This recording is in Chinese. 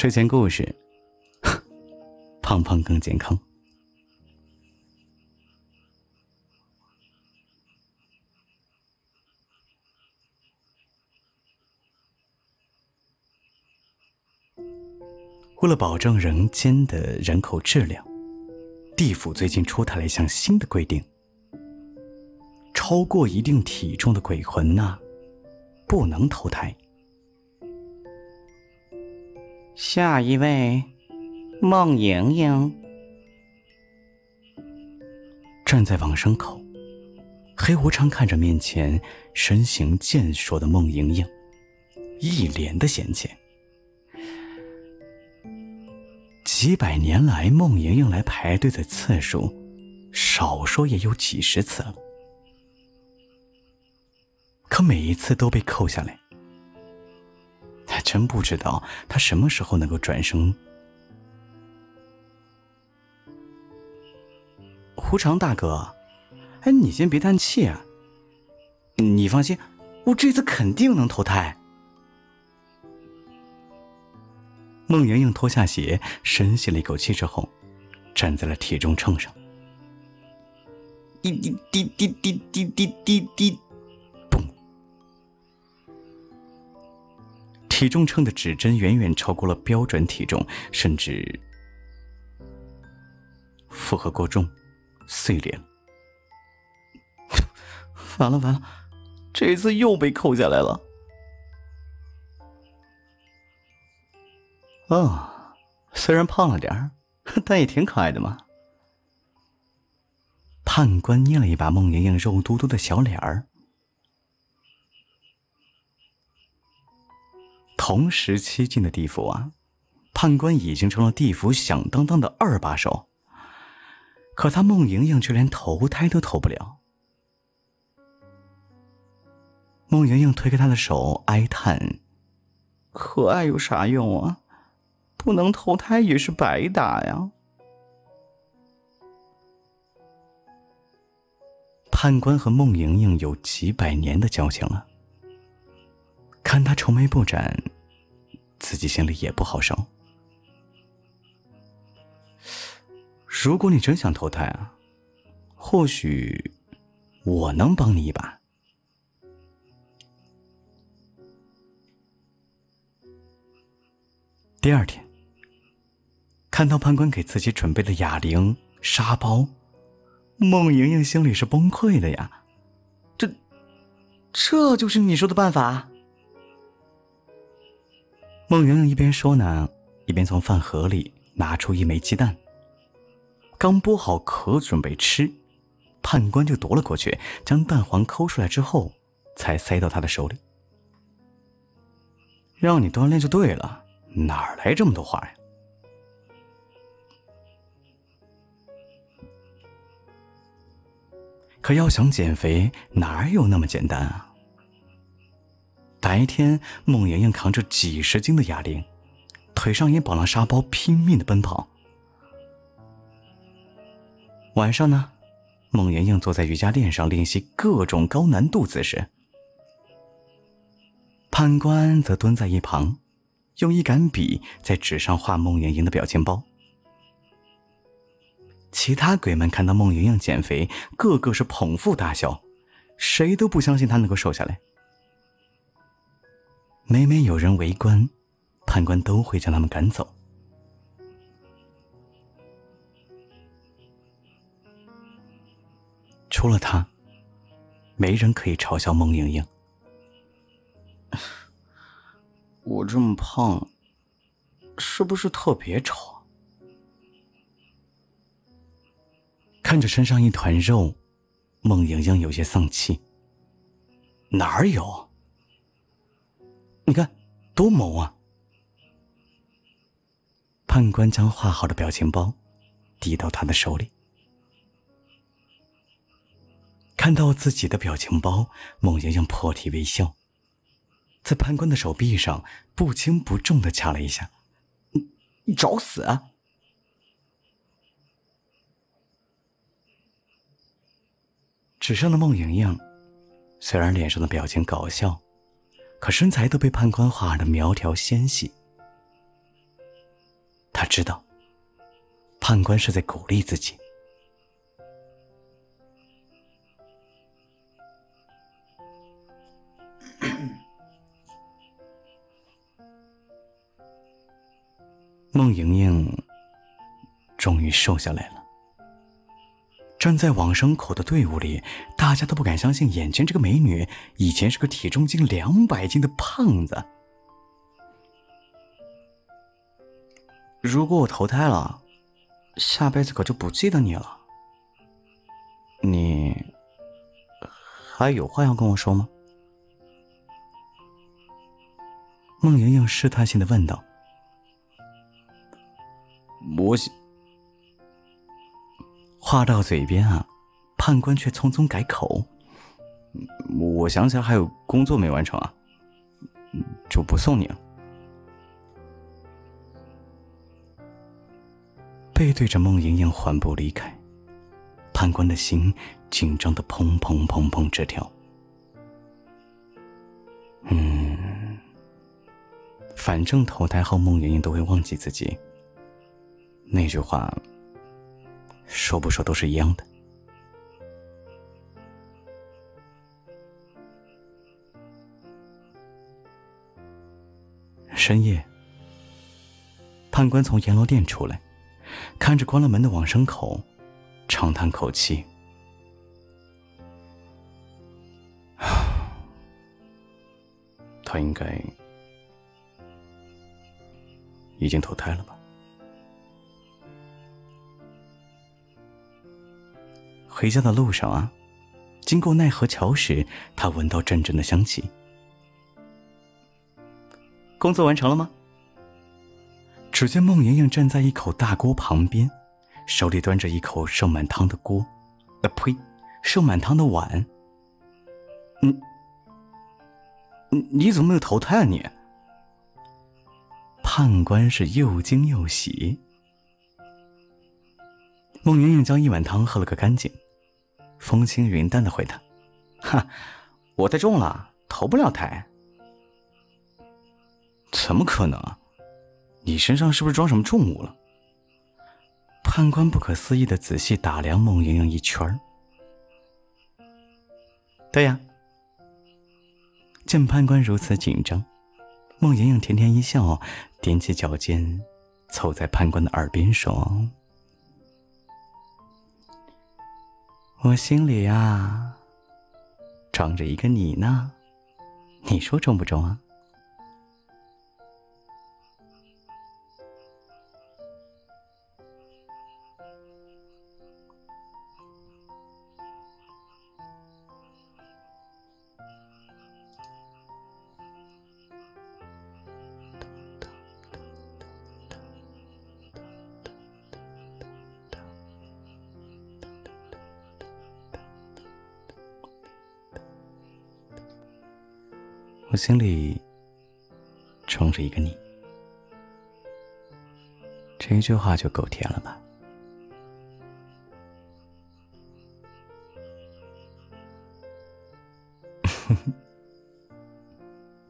睡前故事，胖胖更健康。为了保证人间的人口质量，地府最近出台了一项新的规定：超过一定体重的鬼魂呐，不能投胎。下一位，孟莹莹站在往生口，黑无常看着面前身形健硕的孟莹莹，一脸的嫌弃。几百年来，孟莹莹来排队的次数，少说也有几十次了。可每一次都被扣下来，真不知道他什么时候能够转生。胡长大哥，哎，你先别叹气啊！你放心，我这次肯定能投胎。孟莹莹脱下鞋，深吸了一口气之后，站在了体重秤上。滴滴滴滴滴滴滴滴滴，体重秤的指针远远超过了标准体重，甚至负荷过重，碎裂 了。完了完了，这次又被扣下来了。哦，虽然胖了点儿，但也挺可爱的嘛。判官捏了一把孟莹莹肉嘟嘟的小脸儿。同时期进的地府啊，判官已经成了地府响当当的二把手。可他孟莹莹却连投胎都投不了。孟莹莹推开他的手，哀叹：“可爱有啥用啊？”不能投胎也是白打呀！判官和孟莹莹有几百年的交情了，看他愁眉不展，自己心里也不好受。如果你真想投胎啊，或许我能帮你一把。第二天。看到判官给自己准备的哑铃、沙包，孟莹莹心里是崩溃的呀。这，这就是你说的办法？孟莹莹一边说呢，一边从饭盒里拿出一枚鸡蛋，刚剥好壳准备吃，判官就夺了过去，将蛋黄抠出来之后，才塞到他的手里。让你锻炼就对了，哪来这么多话呀？可要想减肥，哪有那么简单啊？白天，孟莹莹扛着几十斤的哑铃，腿上也绑了沙包，拼命的奔跑。晚上呢，孟莹莹坐在瑜伽垫上练习各种高难度姿势，判官则蹲在一旁，用一杆笔在纸上画孟莹莹的表情包。其他鬼们看到孟莹莹减肥，个个是捧腹大笑，谁都不相信她能够瘦下来。每每有人围观，判官都会将他们赶走。除了他，没人可以嘲笑孟莹莹。我这么胖，是不是特别丑？看着身上一团肉，孟莹莹有些丧气。哪儿有？你看，多萌啊！判官将画好的表情包递到他的手里，看到自己的表情包，孟莹莹破涕为笑，在判官的手臂上不轻不重的掐了一下。你你找死！啊！纸上的孟莹莹，虽然脸上的表情搞笑，可身材都被判官画的苗条纤细。他知道，判官是在鼓励自己。孟莹莹终于瘦下来了。站在往生口的队伍里，大家都不敢相信眼前这个美女以前是个体重近两百斤的胖子。如果我投胎了，下辈子可就不记得你了。你还有话要跟我说吗？孟莹莹试探性的问道。我想。话到嘴边啊，判官却匆匆改口：“我想起来还有工作没完成啊，就不送你了。”背对着孟莹莹缓步离开，判官的心紧张的砰砰砰砰直跳。嗯，反正投胎后孟莹莹都会忘记自己。那句话。说不说都是一样的。深夜，判官从阎罗殿出来，看着关了门的往生口，长叹口气：“ 他应该已经投胎了吧？”回家的路上啊，经过奈何桥时，他闻到阵阵的香气。工作完成了吗？只见孟莹莹站在一口大锅旁边，手里端着一口盛满汤的锅，啊呸，盛满汤的碗。嗯，你你怎么没有投胎啊你？判官是又惊又喜。孟莹莹将一碗汤喝了个干净。风轻云淡的回答：“哈，我太重了，投不了胎。怎么可能？你身上是不是装什么重物了？”判官不可思议的仔细打量孟莹莹一圈儿。对呀。见判官如此紧张，孟莹莹甜甜一笑，踮起脚尖，凑在判官的耳边说。我心里呀，装着一个你呢，你说中不中啊？我心里装着一个你，这一句话就够甜了吧？